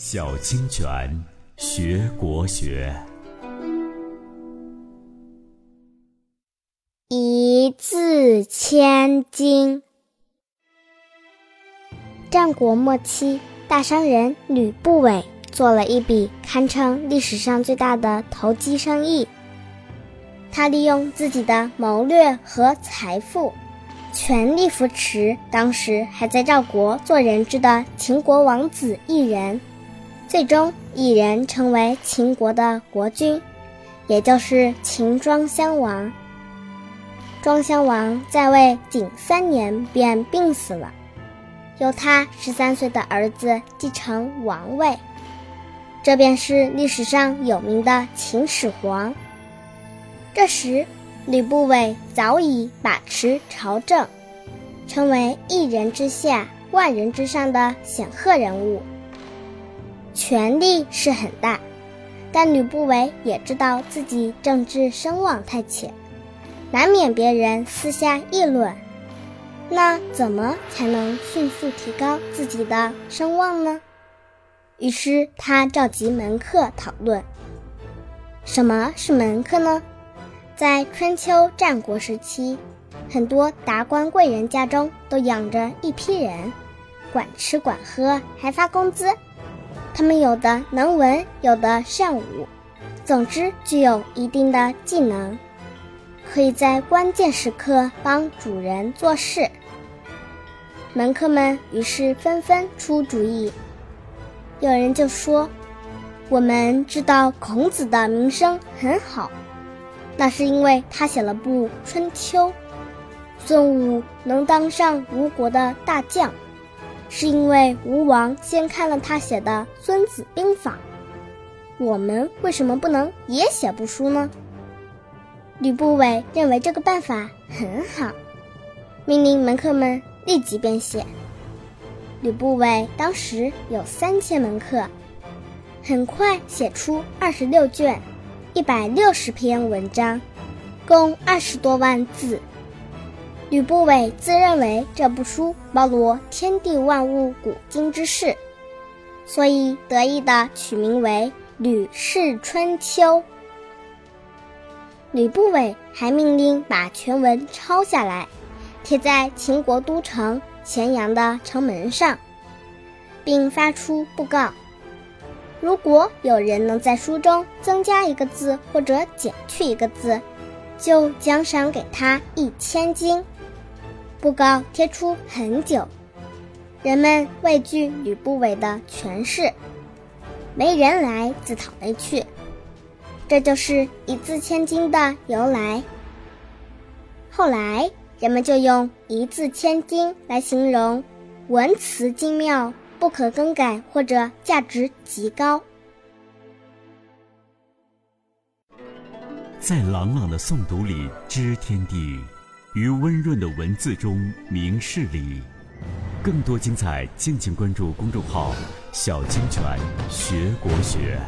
小清泉学国学，一字千金。战国末期，大商人吕不韦做了一笔堪称历史上最大的投机生意。他利用自己的谋略和财富，全力扶持当时还在赵国做人质的秦国王子异人。最终，一人成为秦国的国君，也就是秦庄襄王。庄襄王在位仅三年便病死了，由他十三岁的儿子继承王位，这便是历史上有名的秦始皇。这时，吕不韦早已把持朝政，成为一人之下、万人之上的显赫人物。权力是很大，但吕不韦也知道自己政治声望太浅，难免别人私下议论。那怎么才能迅速提高自己的声望呢？于是他召集门客讨论。什么是门客呢？在春秋战国时期，很多达官贵人家中都养着一批人，管吃管喝，还发工资。他们有的能文，有的善武，总之具有一定的技能，可以在关键时刻帮主人做事。门客们于是纷纷出主意。有人就说：“我们知道孔子的名声很好，那是因为他写了部《春秋》；孙武能当上吴国的大将。”是因为吴王先看了他写的《孙子兵法》，我们为什么不能也写部书呢？吕不韦认为这个办法很好，命令门客们立即编写。吕不韦当时有三千门客，很快写出二十六卷，一百六十篇文章，共二十多万字。吕不韦自认为这部书包罗天地万物、古今之事，所以得意地取名为《吕氏春秋》。吕不韦还命令把全文抄下来，贴在秦国都城咸阳的城门上，并发出布告：如果有人能在书中增加一个字或者减去一个字，就奖赏给他一千金。布告贴出很久，人们畏惧吕不韦的权势，没人来自讨没趣。这就是一字千金的由来。后来，人们就用一字千金来形容文辞精妙、不可更改或者价值极高。在朗朗的诵读里知天地。于温润的文字中明事理，更多精彩，敬请关注公众号“小清泉学国学”。